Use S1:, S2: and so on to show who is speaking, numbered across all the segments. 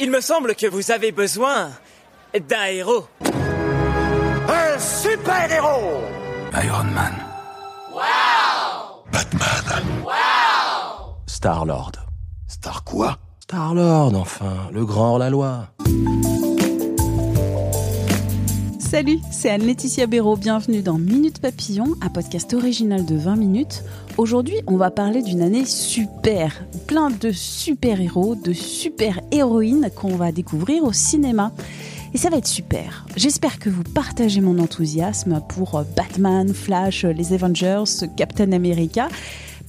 S1: Il me semble que vous avez besoin d'un héros.
S2: Un super héros
S3: Iron Man.
S2: Batman
S3: Star-Lord.
S2: Star quoi?
S3: Star-Lord, enfin, le grand hors-la-loi.
S4: Salut, c'est Anne-Laetitia Béraud. Bienvenue dans Minute Papillon, un podcast original de 20 minutes. Aujourd'hui, on va parler d'une année super. Plein de super-héros, de super-héroïnes qu'on va découvrir au cinéma. Et ça va être super. J'espère que vous partagez mon enthousiasme pour Batman, Flash, les Avengers, Captain America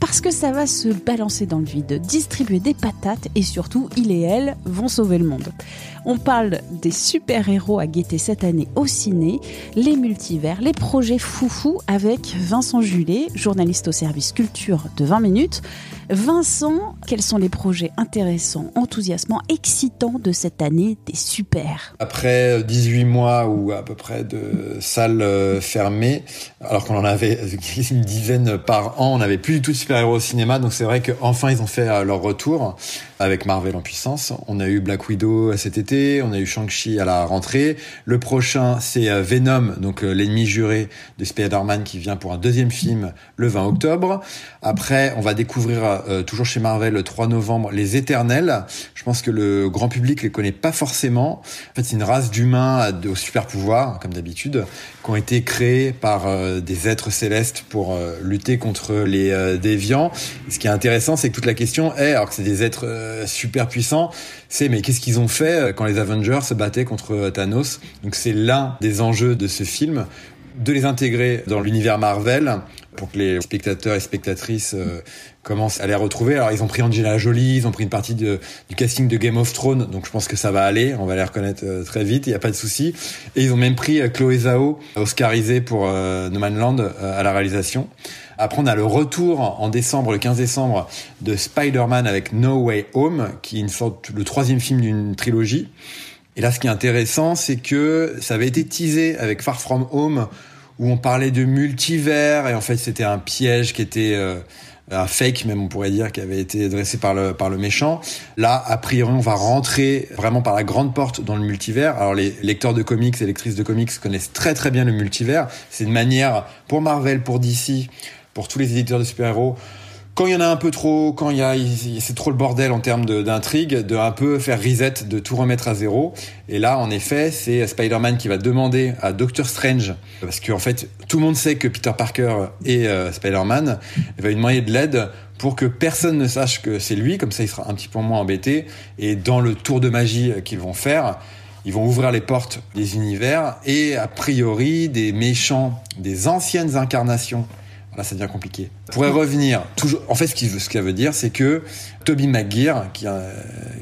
S4: parce que ça va se balancer dans le vide, distribuer des patates et surtout, il et elle vont sauver le monde. On parle des super-héros à guetter cette année au ciné, les multivers, les projets foufou avec Vincent Julet, journaliste au service culture de 20 minutes. Vincent, quels sont les projets intéressants, enthousiasmants, excitants de cette année des super?
S5: Après 18 mois ou à peu près de salles euh, fermées, alors qu'on en avait une dizaine par an, on n'avait plus du tout de super-héros au cinéma, donc c'est vrai qu'enfin ils ont fait euh, leur retour avec Marvel en puissance. On a eu Black Widow cet été, on a eu Shang-Chi à la rentrée. Le prochain, c'est euh, Venom, donc l'ennemi juré de Spider-Man qui vient pour un deuxième film le 20 octobre. Après, on va découvrir euh, toujours chez Marvel le 3 novembre les Éternels. Je pense que le grand public les connaît pas forcément. En fait, c'est une race d'humains aux super pouvoirs, comme d'habitude, qui ont été créés par euh, des êtres célestes pour euh, lutter contre les déviants. ce qui est intéressant, c'est que toute la question est, alors que c'est des êtres super puissants, c'est mais qu'est-ce qu'ils ont fait quand les Avengers se battaient contre Thanos? Donc c'est l'un des enjeux de ce film de les intégrer dans l'univers Marvel pour que les spectateurs et spectatrices euh, commencent à les retrouver. Alors ils ont pris Angela Jolie, ils ont pris une partie du casting de Game of Thrones, donc je pense que ça va aller, on va les reconnaître euh, très vite, il n'y a pas de souci. Et ils ont même pris euh, Chloé Zhao, oscarisée pour No Man's Land, à la réalisation. Après, on a le retour en décembre, le 15 décembre, de Spider-Man avec No Way Home, qui est une sorte, le troisième film d'une trilogie. Et là, ce qui est intéressant, c'est que ça avait été teasé avec Far From Home, où on parlait de multivers, et en fait, c'était un piège qui était euh, un fake, même on pourrait dire, qui avait été dressé par le par le méchant. Là, a priori, on va rentrer vraiment par la grande porte dans le multivers. Alors, les lecteurs de comics et lectrices de comics connaissent très très bien le multivers. C'est une manière pour Marvel, pour DC, pour tous les éditeurs de super-héros quand il y en a un peu trop, quand il y a, c'est trop le bordel en termes d'intrigue, de, un peu faire reset, de tout remettre à zéro. Et là, en effet, c'est Spider-Man qui va demander à Doctor Strange, parce qu'en fait, tout le monde sait que Peter Parker est euh, Spider-Man, il va lui demander de l'aide pour que personne ne sache que c'est lui, comme ça il sera un petit peu moins embêté. Et dans le tour de magie qu'ils vont faire, ils vont ouvrir les portes des univers et a priori des méchants, des anciennes incarnations Là, ça devient compliqué. Pourrait revenir. Toujours. En fait, ce qu'il ce veut dire, c'est que Toby McGuire, qui, euh,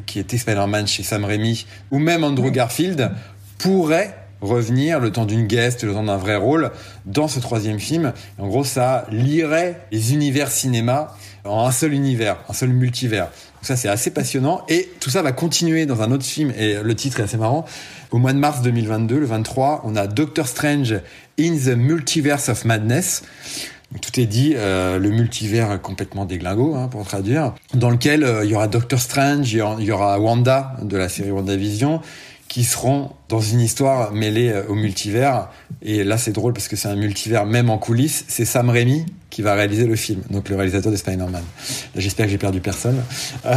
S5: qui était Spider-Man chez Sam Raimi, ou même Andrew Garfield, pourrait revenir le temps d'une guest, le temps d'un vrai rôle dans ce troisième film. en gros, ça lirait les univers cinéma en un seul univers, un seul multivers. Donc ça, c'est assez passionnant. Et tout ça va continuer dans un autre film. Et le titre est assez marrant. Au mois de mars 2022, le 23, on a Doctor Strange in the Multiverse of Madness tout est dit, euh, le multivers complètement déglingo, hein, pour traduire, dans lequel euh, il y aura Doctor Strange, il y aura Wanda de la série WandaVision, qui seront dans une histoire mêlée euh, au multivers. Et là, c'est drôle parce que c'est un multivers même en coulisses. C'est Sam Raimi qui va réaliser le film, donc le réalisateur de Spider-Man. J'espère que j'ai perdu personne.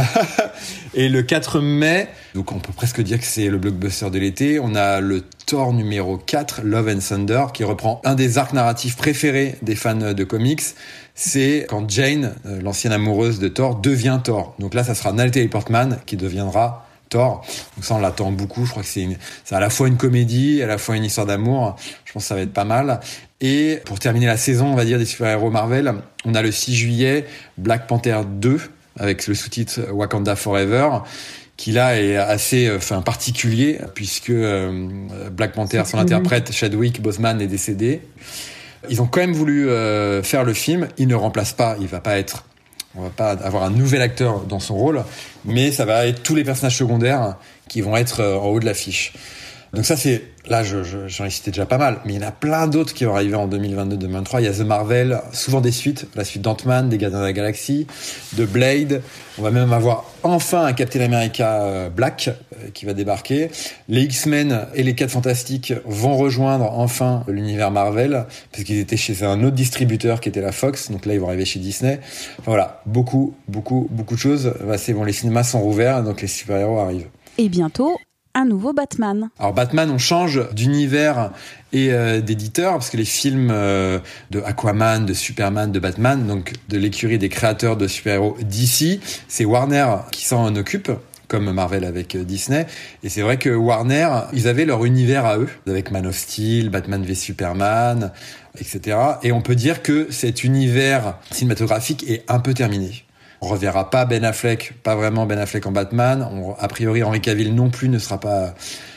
S5: et le 4 mai, donc on peut presque dire que c'est le blockbuster de l'été, on a le Thor numéro 4, Love and Thunder, qui reprend un des arcs narratifs préférés des fans de comics. C'est quand Jane, euh, l'ancienne amoureuse de Thor, devient Thor. Donc là, ça sera Natalie Portman qui deviendra Thor. Donc ça, on l'attend beaucoup. Je crois que c'est à la fois une comédie, à la fois une histoire d'amour. Je pense que ça va être pas mal. Et pour terminer la saison, on va dire, des super-héros Marvel, on a le 6 juillet Black Panther 2, avec le sous-titre Wakanda Forever qui là est assez enfin particulier puisque Black Panther son interprète Chadwick Boseman est décédé. Ils ont quand même voulu faire le film. Il ne remplace pas il va pas être on va pas avoir un nouvel acteur dans son rôle, mais ça va être tous les personnages secondaires qui vont être en haut de l'affiche. Donc ça c'est là j'en je, ai cité déjà pas mal, mais il y en a plein d'autres qui vont arriver en 2022-2023. Il y a The Marvel, souvent des suites, la suite d'Ant-Man, des Gardiens de la Galaxie, de Blade. On va même avoir enfin un Captain America euh, Black euh, qui va débarquer. Les X-Men et les Quatre Fantastiques vont rejoindre enfin l'univers Marvel parce qu'ils étaient chez un autre distributeur qui était la Fox. Donc là ils vont arriver chez Disney. Enfin, voilà, beaucoup, beaucoup, beaucoup de choses. Bah, c'est bon, les cinémas sont rouverts donc les super-héros arrivent.
S4: Et bientôt, un nouveau Batman.
S5: Alors Batman, on change d'univers et euh, d'éditeur parce que les films euh, de Aquaman, de Superman, de Batman, donc de l'écurie des créateurs de super-héros d'ici, c'est Warner qui s'en occupe comme Marvel avec euh, Disney. Et c'est vrai que Warner, ils avaient leur univers à eux, avec Man of Steel, Batman v Superman, etc. Et on peut dire que cet univers cinématographique est un peu terminé. On reverra pas Ben Affleck, pas vraiment Ben Affleck en Batman. a priori, Henry Cavill non plus ne sera pas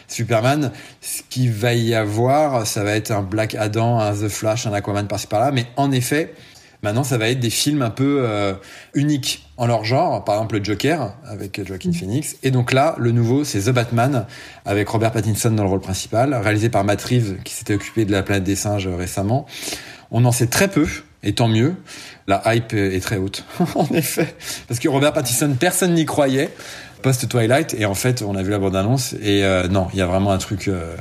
S5: Superman. Ce qui va y avoir, ça va être un Black Adam, un The Flash, un Aquaman par-ci par-là. Mais en effet, maintenant, ça va être des films un peu euh, uniques en leur genre. Par exemple, le Joker avec Joaquin Phoenix. Et donc là, le nouveau, c'est The Batman avec Robert Pattinson dans le rôle principal, réalisé par Matt Reeves qui s'était occupé de la planète des singes récemment. On en sait très peu, et tant mieux. La hype est très haute, en effet. Parce que Robert Pattinson, personne n'y croyait post-Twilight, et en fait, on a vu la bande-annonce, et euh, non, il y a vraiment un truc... Euh,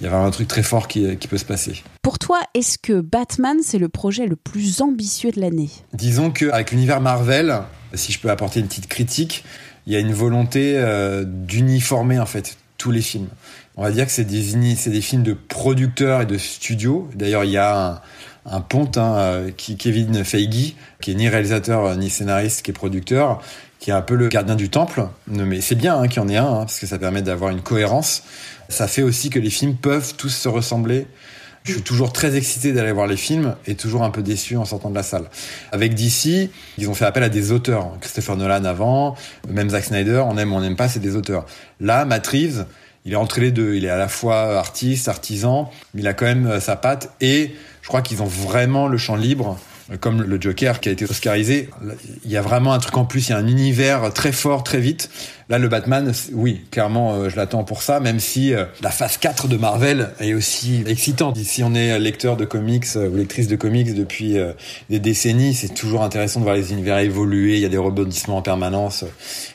S5: il y a vraiment un truc très fort qui, qui peut se passer.
S4: Pour toi, est-ce que Batman, c'est le projet le plus ambitieux de l'année?
S5: Disons qu'avec l'univers Marvel, si je peux apporter une petite critique, il y a une volonté euh, d'uniformer en fait tous les films. On va dire que c'est des, c'est des films de producteurs et de studios. D'ailleurs, il y a un, un ponte, hein, euh, qui Kevin Feige, qui est ni réalisateur euh, ni scénariste, qui est producteur, qui est un peu le gardien du temple. Mais c'est bien hein, qu'il y en ait un, hein, parce que ça permet d'avoir une cohérence. Ça fait aussi que les films peuvent tous se ressembler. Je suis toujours très excité d'aller voir les films et toujours un peu déçu en sortant de la salle. Avec DC, ils ont fait appel à des auteurs. Christopher Nolan avant, même Zack Snyder, on aime ou on n'aime pas, c'est des auteurs. Là, Matt Reeves, il est entre les deux. Il est à la fois artiste, artisan, mais il a quand même euh, sa patte et je crois qu'ils ont vraiment le champ libre comme le Joker qui a été oscarisé, il y a vraiment un truc en plus, il y a un univers très fort, très vite. Là, le Batman, oui, clairement, euh, je l'attends pour ça, même si euh, la phase 4 de Marvel est aussi excitante. Si on est lecteur de comics euh, ou lectrice de comics depuis des décennies, c'est toujours intéressant de voir les univers évoluer, il y a des rebondissements en permanence.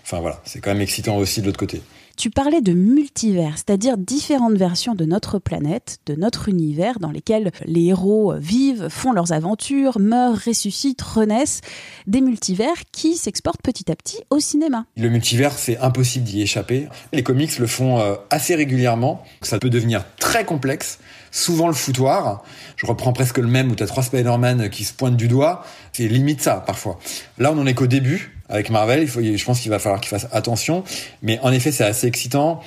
S5: Enfin voilà, c'est quand même excitant aussi de l'autre côté.
S4: Tu parlais de multivers, c'est-à-dire différentes versions de notre planète, de notre univers, dans lesquels les héros vivent, font leurs aventures, meurent, ressuscitent, renaissent. Des multivers qui s'exportent petit à petit au cinéma.
S5: Le multivers, c'est impossible d'y échapper. Les comics le font euh, assez régulièrement. Ça peut devenir très complexe souvent le foutoir. Je reprends presque le même où tu as trois Spider-Man qui se pointent du doigt. C'est limite ça, parfois. Là, on en est qu'au début avec Marvel. Il faut, je pense qu'il va falloir qu'il fasse attention. Mais en effet, c'est assez excitant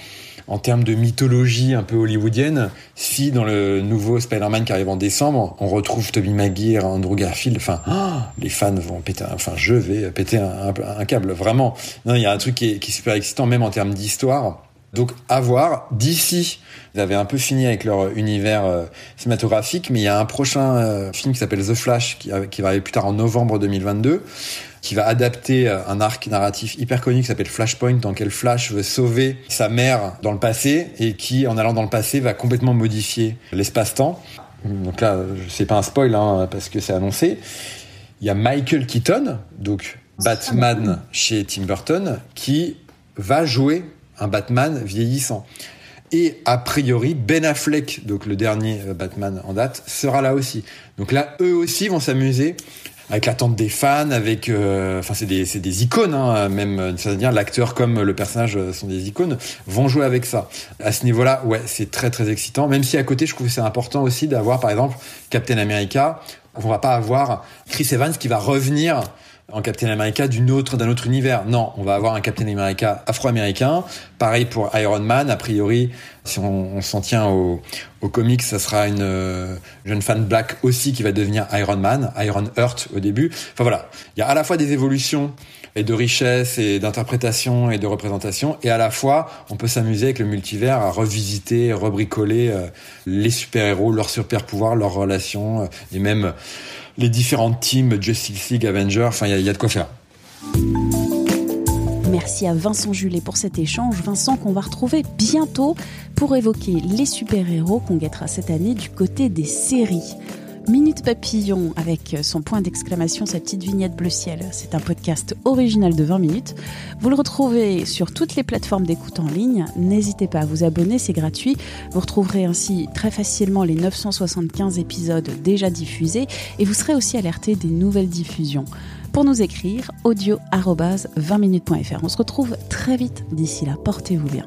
S5: en termes de mythologie un peu hollywoodienne. Si dans le nouveau Spider-Man qui arrive en décembre, on retrouve Tobey Maguire, Andrew Garfield, enfin, les fans vont péter, enfin, je vais péter un, câble, vraiment. Non, il y a un truc qui est, qui est super excitant, même en termes d'histoire. Donc, à voir. D'ici, ils avaient un peu fini avec leur univers euh, cinématographique, mais il y a un prochain euh, film qui s'appelle The Flash, qui, qui va arriver plus tard en novembre 2022, qui va adapter euh, un arc narratif hyper connu qui s'appelle Flashpoint, dans lequel Flash veut sauver sa mère dans le passé et qui, en allant dans le passé, va complètement modifier l'espace-temps. Donc là, c'est pas un spoil hein, parce que c'est annoncé. Il y a Michael Keaton, donc Batman chez Tim Burton, qui va jouer un Batman vieillissant. Et a priori, Ben Affleck, donc le dernier euh, Batman en date, sera là aussi. Donc là, eux aussi vont s'amuser avec l'attente des fans, avec, euh, enfin c'est des c'est des icônes, hein, même c'est-à-dire l'acteur comme le personnage sont des icônes, vont jouer avec ça. À ce niveau-là, ouais, c'est très très excitant. Même si à côté, je trouve que c'est important aussi d'avoir, par exemple, Captain America. On va pas avoir Chris Evans qui va revenir en Captain America d'une autre d'un autre univers. Non, on va avoir un Captain America afro-américain. Pareil pour Iron Man. A priori, si on, s'en tient au, comics, ça sera une euh, jeune fan black aussi qui va devenir Iron Man, Iron Heart au début. Enfin voilà, il y a à la fois des évolutions et de richesse et d'interprétation et de représentation. Et à la fois, on peut s'amuser avec le multivers à revisiter, rebricoler euh, les super-héros, leurs super-pouvoirs, leurs relations, euh, et même les différentes teams, Justice League, Avengers. Enfin, il y, y a de quoi faire.
S4: Merci à Vincent Julet pour cet échange. Vincent qu'on va retrouver bientôt pour évoquer les super-héros qu'on guettera cette année du côté des séries. Minute Papillon avec son point d'exclamation, sa petite vignette bleu ciel. C'est un podcast original de 20 minutes. Vous le retrouvez sur toutes les plateformes d'écoute en ligne. N'hésitez pas à vous abonner, c'est gratuit. Vous retrouverez ainsi très facilement les 975 épisodes déjà diffusés et vous serez aussi alerté des nouvelles diffusions pour nous écrire audio 20minutes.fr. On se retrouve très vite. D'ici là, portez-vous bien.